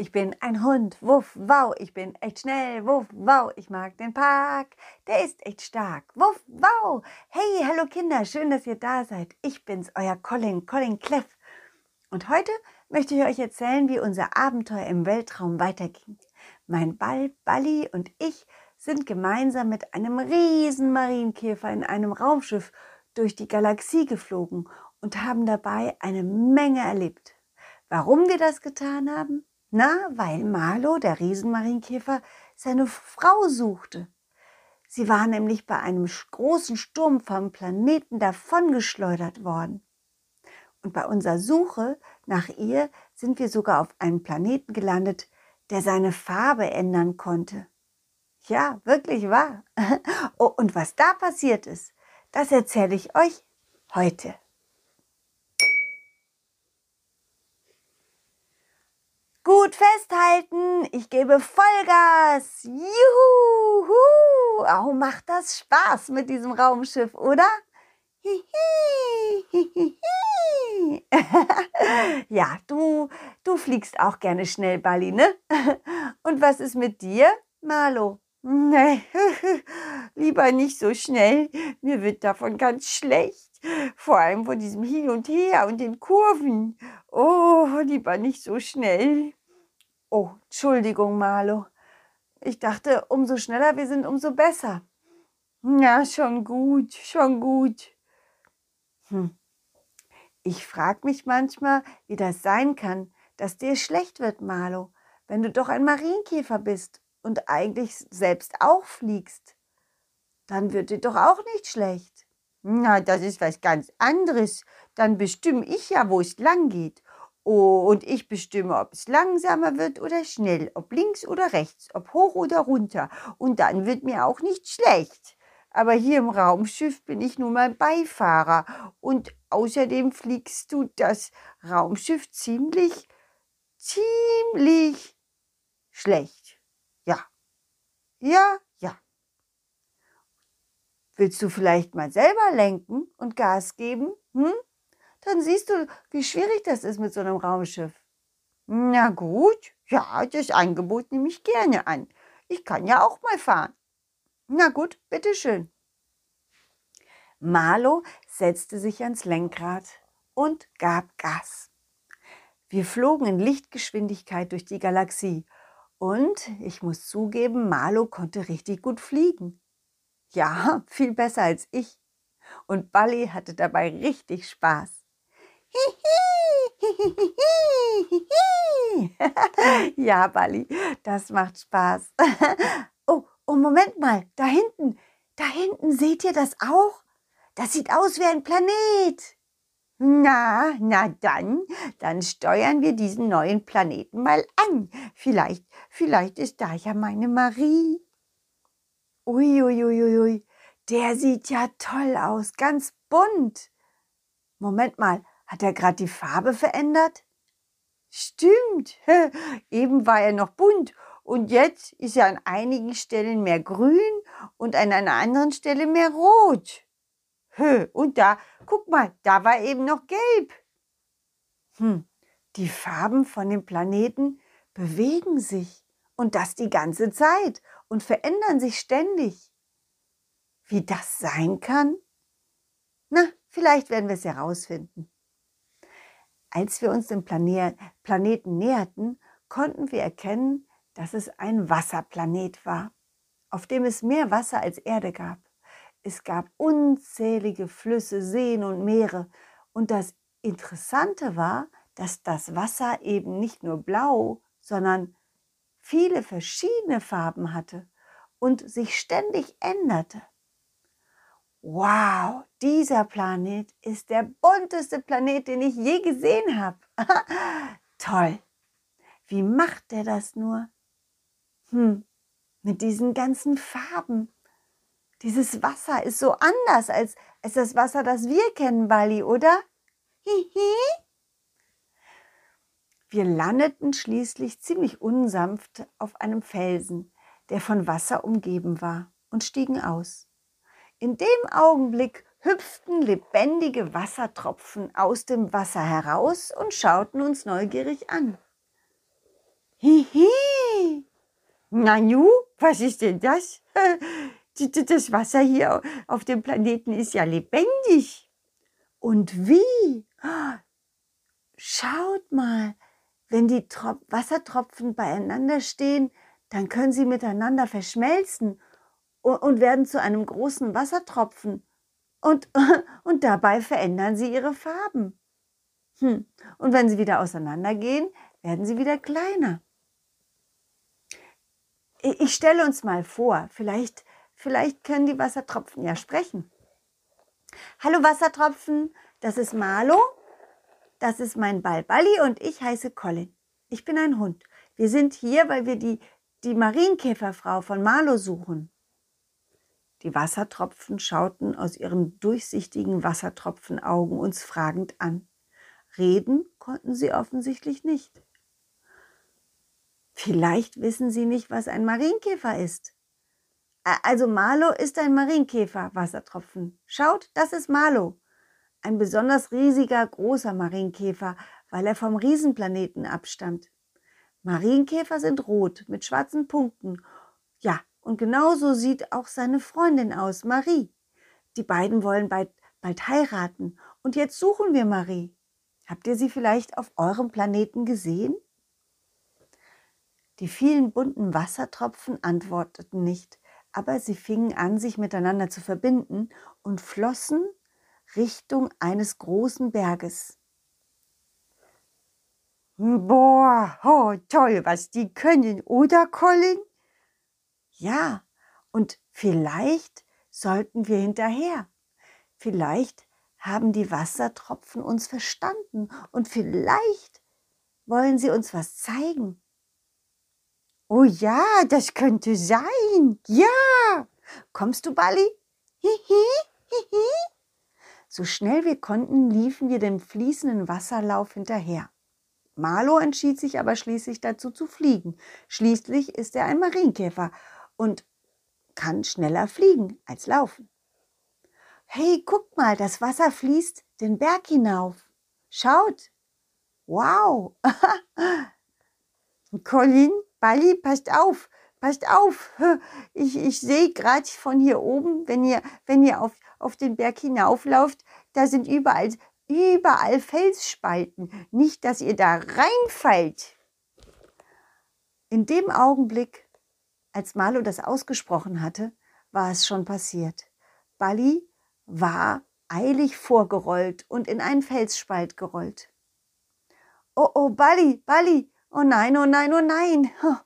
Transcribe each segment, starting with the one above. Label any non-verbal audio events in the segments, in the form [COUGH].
Ich bin ein Hund, wuff, wow, ich bin echt schnell, wuff, wow, ich mag den Park, der ist echt stark, wuff, wow. Hey, hallo Kinder, schön, dass ihr da seid. Ich bin's, euer Colin, Colin Cleff. Und heute möchte ich euch erzählen, wie unser Abenteuer im Weltraum weiterging. Mein Ball, Balli und ich sind gemeinsam mit einem riesen Marienkäfer in einem Raumschiff durch die Galaxie geflogen und haben dabei eine Menge erlebt. Warum wir das getan haben? Na, weil Marlo, der Riesenmarienkäfer, seine Frau suchte. Sie war nämlich bei einem großen Sturm vom Planeten davongeschleudert worden. Und bei unserer Suche nach ihr sind wir sogar auf einem Planeten gelandet, der seine Farbe ändern konnte. Ja, wirklich wahr. [LAUGHS] Oh, und was da passiert ist, das erzähle ich euch heute. Gut festhalten, ich gebe Vollgas. Juhu! Oh, macht das Spaß mit diesem Raumschiff, oder? [LAUGHS] ja, du, du fliegst auch gerne schnell, Bali, ne? [LAUGHS] Und was ist mit dir, Marlo? Nee, [LAUGHS] lieber nicht so schnell. Mir wird davon ganz schlecht. Vor allem von diesem Hin und Her und den Kurven. Oh, lieber nicht so schnell. Oh, Entschuldigung, Marlo. Ich dachte, umso schneller wir sind, umso besser. Ja, schon gut, schon gut. Hm. Ich frage mich manchmal, wie das sein kann, dass dir schlecht wird, Marlo, wenn du doch ein Marienkäfer bist und eigentlich selbst auch fliegst. Dann wird dir doch auch nicht schlecht. Na, das ist was ganz anderes. Dann bestimme ich ja, wo es lang geht. Oh, und ich bestimme, ob es langsamer wird oder schnell, ob links oder rechts, ob hoch oder runter. Und dann wird mir auch nicht schlecht. Aber hier im Raumschiff bin ich nun mal Beifahrer. Und außerdem fliegst du das Raumschiff ziemlich, ziemlich schlecht. Ja. Ja, ja. Willst du vielleicht mal selber lenken und Gas geben? Hm? Dann siehst du, wie schwierig das ist mit so einem Raumschiff. Na gut, ja, das Angebot nehme ich gerne an. Ich kann ja auch mal fahren. Na gut, bitteschön. Marlo setzte sich ans Lenkrad und gab Gas. Wir flogen in Lichtgeschwindigkeit durch die Galaxie und ich muss zugeben, Marlo konnte richtig gut fliegen. Ja, viel besser als ich. Und Balli hatte dabei richtig Spaß. [LAUGHS] ja, Bali, das macht Spaß. [LAUGHS] oh, oh, Moment mal, da hinten, da hinten, seht ihr das auch? Das sieht aus wie ein Planet. Na, na dann, dann steuern wir diesen neuen Planeten mal an. Vielleicht, vielleicht ist da ja meine Marie. Uiuiuiui, ui, ui, ui. der sieht ja toll aus, ganz bunt. Moment mal, hat er gerade die Farbe verändert? Stimmt, [LAUGHS] eben war er noch bunt und jetzt ist er an einigen Stellen mehr grün und an einer anderen Stelle mehr rot. Und da, guck mal, da war eben noch gelb. Hm, die Farben von dem Planeten bewegen sich und das die ganze Zeit und verändern sich ständig. Wie das sein kann? Na, vielleicht werden wir es herausfinden. Als wir uns dem Planeten näherten, konnten wir erkennen, dass es ein Wasserplanet war, auf dem es mehr Wasser als Erde gab. Es gab unzählige Flüsse, Seen und Meere. Und das Interessante war, dass das Wasser eben nicht nur blau, sondern viele verschiedene Farben hatte und sich ständig änderte. Wow, dieser Planet ist der bunteste Planet, den ich je gesehen habe. [LAUGHS] Toll. Wie macht der das nur? Hm, mit diesen ganzen Farben. Dieses Wasser ist so anders als, als das Wasser, das wir kennen, Bali, oder? Hihi. Wir landeten schließlich ziemlich unsanft auf einem Felsen, der von Wasser umgeben war, und stiegen aus. In dem Augenblick hüpften lebendige Wassertropfen aus dem Wasser heraus und schauten uns neugierig an. Hihi. Nanu, was ist denn das? [LAUGHS] Das Wasser hier auf dem Planeten ist ja lebendig. Und wie? Schaut mal, wenn die Trop Wassertropfen beieinander stehen, dann können sie miteinander verschmelzen und werden zu einem großen Wassertropfen. Und, [LAUGHS] und dabei verändern sie ihre Farben. Hm. Und wenn sie wieder auseinandergehen, werden sie wieder kleiner. Ich stelle uns mal vor, vielleicht, vielleicht können die Wassertropfen ja sprechen. Hallo Wassertropfen, das ist Marlo, das ist mein Ball Balli und ich heiße Colin. Ich bin ein Hund. Wir sind hier, weil wir die, die Marienkäferfrau von Marlo suchen. Die Wassertropfen schauten aus ihren durchsichtigen Wassertropfenaugen uns fragend an. Reden konnten sie offensichtlich nicht. Vielleicht wissen Sie nicht, was ein Marienkäfer ist. Also Marlo ist ein Marienkäfer, Wassertropfen. Schaut, das ist Marlo. Ein besonders riesiger, großer Marienkäfer, weil er vom Riesenplaneten abstammt. Marienkäfer sind rot mit schwarzen Punkten. Ja, und genauso sieht auch seine Freundin aus, Marie. Die beiden wollen bald, bald heiraten. Und jetzt suchen wir Marie. Habt ihr sie vielleicht auf eurem Planeten gesehen? Die vielen bunten Wassertropfen antworteten nicht, aber sie fingen an, sich miteinander zu verbinden und flossen Richtung eines großen Berges. Boah, oh, toll, was die können, oder Colin? Ja, und vielleicht sollten wir hinterher. Vielleicht haben die Wassertropfen uns verstanden und vielleicht wollen sie uns was zeigen. Oh ja, das könnte sein. Ja. Kommst du, Bali? Hihi, hihi. So schnell wir konnten, liefen wir dem fließenden Wasserlauf hinterher. Marlo entschied sich aber schließlich dazu zu fliegen. Schließlich ist er ein Marienkäfer und kann schneller fliegen als laufen. Hey, guck mal, das Wasser fließt den Berg hinauf. Schaut. Wow. [LAUGHS] Colin, Bali, passt auf, passt auf. [LAUGHS] Ich, ich sehe gerade von hier oben, wenn ihr, wenn ihr auf, auf den Berg hinauflauft, da sind überall, überall Felsspalten. Nicht, dass ihr da reinfallt. In dem Augenblick, als Marlo das ausgesprochen hatte, war es schon passiert. Bali war eilig vorgerollt und in einen Felsspalt gerollt. Oh, oh, Bali, Bali, Oh nein, oh nein, oh nein. [LAUGHS]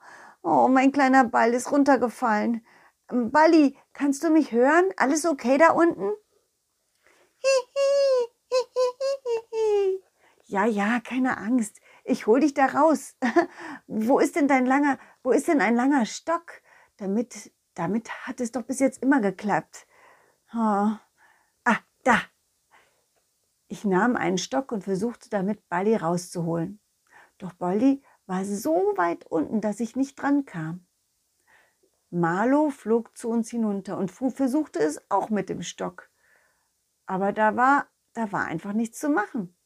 Oh, mein kleiner Ball ist runtergefallen. Balli, kannst du mich hören? Alles okay da unten? [LAUGHS] Ja, ja, keine Angst. Ich hol dich da raus. [LAUGHS] wo ist denn dein langer, wo ist denn ein langer Stock? Damit, damit hat es doch bis jetzt immer geklappt. Oh. Ah, da. Ich nahm einen Stock und versuchte damit Balli rauszuholen. Doch Balli war so weit unten, dass ich nicht dran kam. Marlo flog zu uns hinunter und Fu versuchte es auch mit dem Stock. Aber da war, da war einfach nichts zu machen.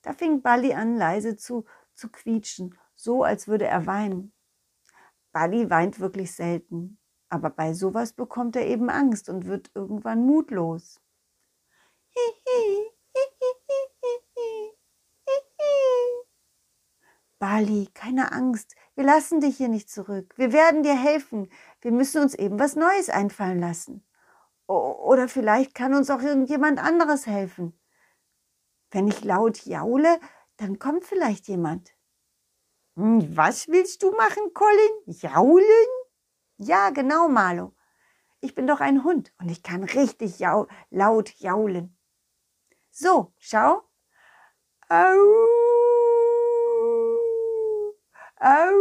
Da fing Bali an, leise zu, zu quietschen, so als würde er weinen. Bali weint wirklich selten, aber bei sowas bekommt er eben Angst und wird irgendwann mutlos. Bali, keine Angst, wir lassen dich hier nicht zurück. Wir werden dir helfen. Wir müssen uns eben was Neues einfallen lassen. Oder vielleicht kann uns auch irgendjemand anderes helfen. Wenn ich laut jaule, dann kommt vielleicht jemand. Hm, was willst du machen, Colin? Jaulen? Ja, genau, Marlo. Ich bin doch ein Hund und ich kann richtig jau laut jaulen. So, schau. Au. Au!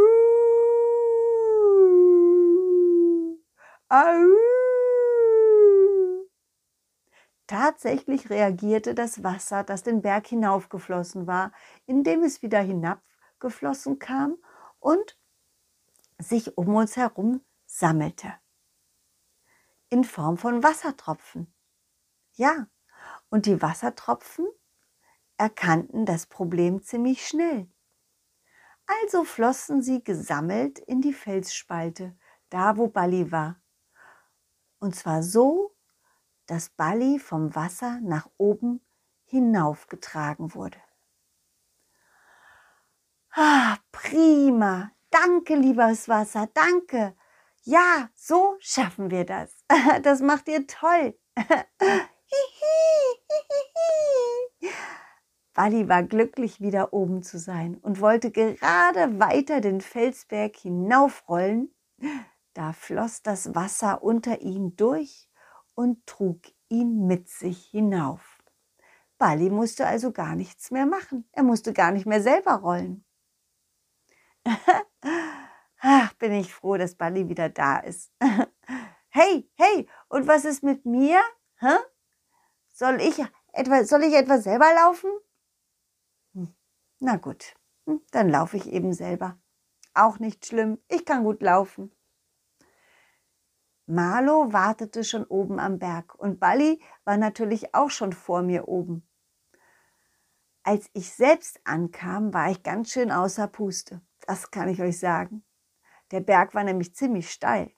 Au! Tatsächlich reagierte das Wasser, das den Berg hinaufgeflossen war, indem es wieder hinabgeflossen kam und sich um uns herum sammelte. In Form von Wassertropfen. Ja, und die Wassertropfen erkannten das Problem ziemlich schnell. Also flossen sie gesammelt in die Felsspalte, da wo Balli war. Und zwar so, dass Balli vom Wasser nach oben hinaufgetragen wurde. Ah, prima. Danke, liebes Wasser, danke. Ja, so schaffen wir das. [LAUGHS] Das macht ihr toll. [LAUGHS] Walli war glücklich, wieder oben zu sein und wollte gerade weiter den Felsberg hinaufrollen. Da floss das Wasser unter ihm durch und trug ihn mit sich hinauf. Balli musste also gar nichts mehr machen. Er musste gar nicht mehr selber rollen. [LAUGHS] Ach, bin ich froh, dass Balli wieder da ist. [LAUGHS] hey, hey, und was ist mit mir? Hä? Soll ich etwa, soll ich etwa selber laufen? Hm, na gut, hm, dann laufe ich eben selber. Auch nicht schlimm, ich kann gut laufen. Marlo wartete schon oben am Berg und Balli war natürlich auch schon vor mir oben. Als ich selbst ankam, war ich ganz schön außer Puste. Das kann ich euch sagen. Der Berg war nämlich ziemlich steil.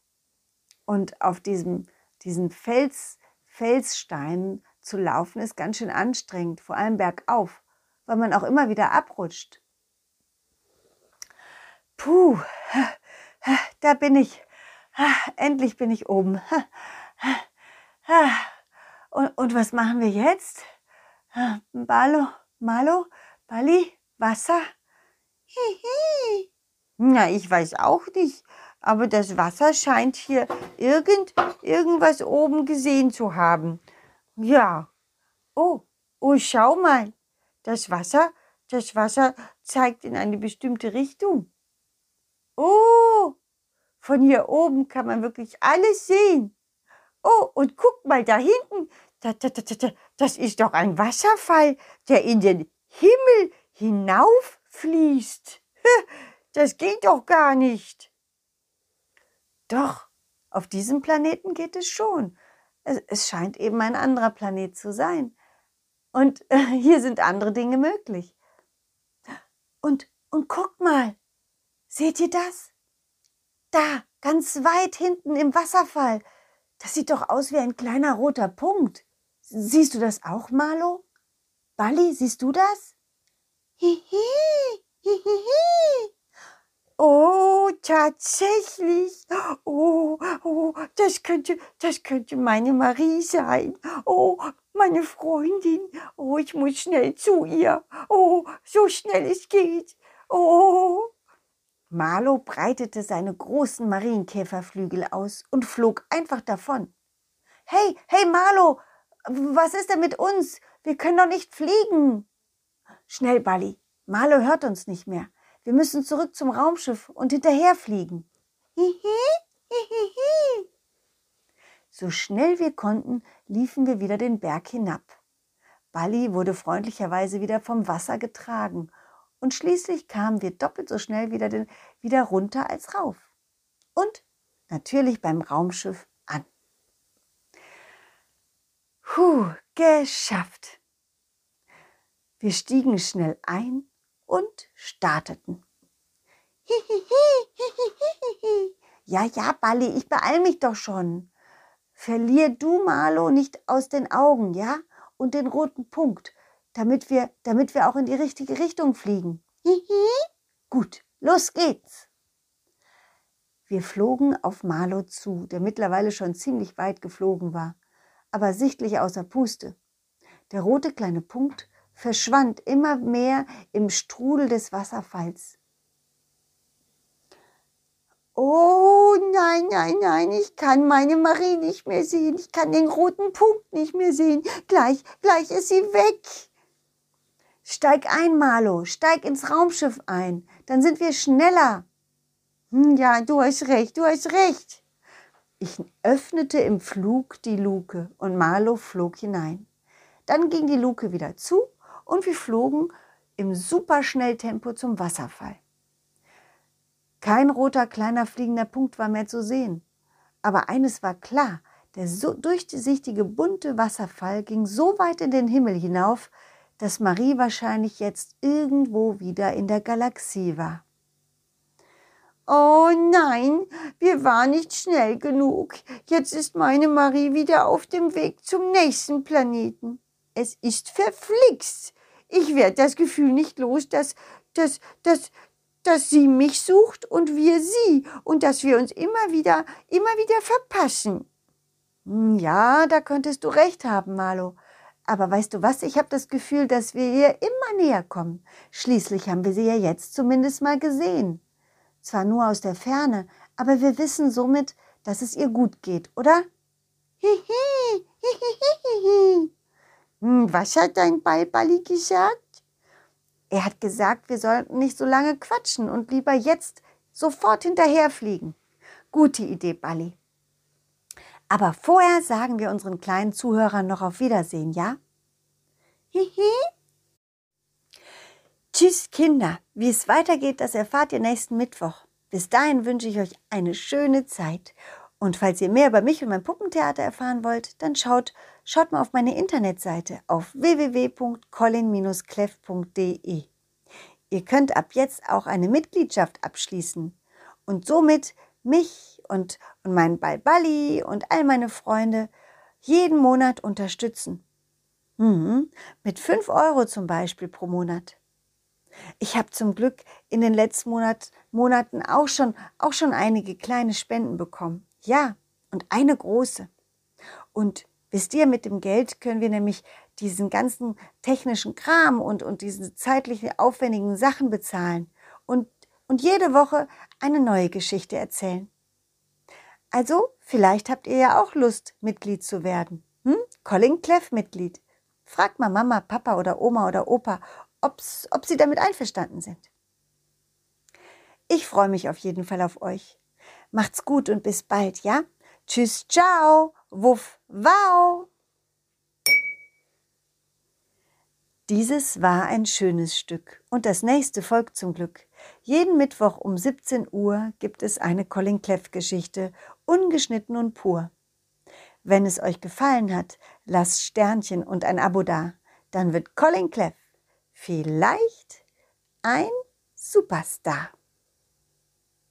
Und auf diesem, diesen Fels, Felssteinen zu laufen ist ganz schön anstrengend, vor allem bergauf, weil man auch immer wieder abrutscht. Puh, [LAUGHS] da bin ich. Endlich bin ich oben. Und, und was machen wir jetzt? Balo, Malo, Bali, Wasser? Na, ich weiß auch nicht, aber das Wasser scheint hier irgend, irgendwas oben gesehen zu haben. Ja. Oh, oh, schau mal. Das Wasser, das Wasser zeigt in eine bestimmte Richtung. Oh, von hier oben kann man wirklich alles sehen. Oh, und guck mal da hinten. Das ist doch ein Wasserfall, der in den Himmel hinauffließt. Das geht doch gar nicht. Doch, auf diesem Planeten geht es schon. Es, es scheint eben ein anderer Planet zu sein. Und äh, hier sind andere Dinge möglich. Und, und guck mal, seht ihr das? Da, ganz weit hinten im Wasserfall. Das sieht doch aus wie ein kleiner roter Punkt. Siehst du das auch, Marlo? Bali, siehst du das? Hihi, hihihi. Oh, tatsächlich. Oh, oh, das könnte, das könnte meine Marie sein. Oh, meine Freundin. Oh, ich muss schnell zu ihr. Oh, so schnell es geht. Oh. Marlo breitete seine großen Marienkäferflügel aus und flog einfach davon. Hey, hey Marlo, was ist denn mit uns? Wir können doch nicht fliegen. Schnell, Bali. Marlo hört uns nicht mehr. Wir müssen zurück zum Raumschiff und hinterherfliegen. Hihi, hihihi. So schnell wir konnten, liefen wir wieder den Berg hinab. Bali wurde freundlicherweise wieder vom Wasser getragen und schließlich kamen wir doppelt so schnell wieder, den, wieder runter als rauf. Und natürlich beim Raumschiff an. Puh, geschafft. Wir stiegen schnell ein und starteten. Ja, ja, Balli, ich beeil mich doch schon. Verlier du Marlo nicht aus den Augen, ja? Und den roten Punkt, damit wir, damit wir auch in die richtige Richtung fliegen. Gut, los geht's. Wir flogen auf Marlo zu, der mittlerweile schon ziemlich weit geflogen war, aber sichtlich außer Puste. Der rote kleine Punkt verschwand immer mehr im Strudel des Wasserfalls. Oh nein, nein, nein, ich kann meine Marie nicht mehr sehen. Ich kann den roten Punkt nicht mehr sehen. Gleich, gleich ist sie weg. Steig ein, Marlo, steig ins Raumschiff ein. Dann sind wir schneller. Hm, ja, du hast recht, du hast recht. Ich öffnete im Flug die Luke und Marlo flog hinein. Dann ging die Luke wieder zu und wir flogen im Superschnelltempo zum Wasserfall. Kein roter kleiner fliegender Punkt war mehr zu sehen. Aber eines war klar, der so durchsichtige bunte Wasserfall ging so weit in den Himmel hinauf, dass Marie wahrscheinlich jetzt irgendwo wieder in der Galaxie war. Oh nein, wir waren nicht schnell genug. Jetzt ist meine Marie wieder auf dem Weg zum nächsten Planeten. Es ist verflixt. Ich werde das Gefühl nicht los, dass, dass, dass, dass sie mich sucht und wir sie und dass wir uns immer wieder, immer wieder verpassen. Hm, ja, da könntest du recht haben, Marlo. Aber weißt du was, ich habe das Gefühl, dass wir ihr immer näher kommen. Schließlich haben wir sie ja jetzt zumindest mal gesehen zwar nur aus der Ferne, aber wir wissen somit, dass es ihr gut geht, oder? Hihi, hihihihi. Hm, was hat dein Balbali gesagt? Er hat gesagt, wir sollten nicht so lange quatschen und lieber jetzt sofort hinterherfliegen. Gute Idee, Balli. Aber vorher sagen wir unseren kleinen Zuhörern noch auf Wiedersehen, ja? Hihi. Tschüss, Kinder. Wie es weitergeht, das erfahrt ihr nächsten Mittwoch. Bis dahin wünsche ich euch eine schöne Zeit. Und falls ihr mehr über mich und mein Puppentheater erfahren wollt, dann schaut, schaut mal auf meine Internetseite auf www.colin-cleff.de. Ihr könnt ab jetzt auch eine Mitgliedschaft abschließen und somit mich und, und meinen Balballi und all meine Freunde jeden Monat unterstützen. Mhm, mit 5 Euro zum Beispiel pro Monat. Ich habe zum Glück in den letzten Monat, Monaten auch schon, auch schon einige kleine Spenden bekommen. Ja, und eine große. Und wisst ihr, mit dem Geld können wir nämlich diesen ganzen technischen Kram und, und diese zeitlichen aufwendigen Sachen bezahlen und, und jede Woche eine neue Geschichte erzählen. Also, vielleicht habt ihr ja auch Lust, Mitglied zu werden. Hm? Colin Cleff Mitglied. Fragt mal Mama, Papa oder Oma oder Opa, ob's, ob sie damit einverstanden sind. Ich freue mich auf jeden Fall auf euch. Macht's gut und bis bald, ja? Tschüss, ciao, wuff, wow. Dieses war ein schönes Stück und das nächste folgt zum Glück. Jeden Mittwoch um 17 Uhr gibt es eine Colin Cleff Geschichte, ungeschnitten und pur. Wenn es euch gefallen hat, lasst Sternchen und ein Abo da. Dann wird Colin Cleff vielleicht ein Superstar.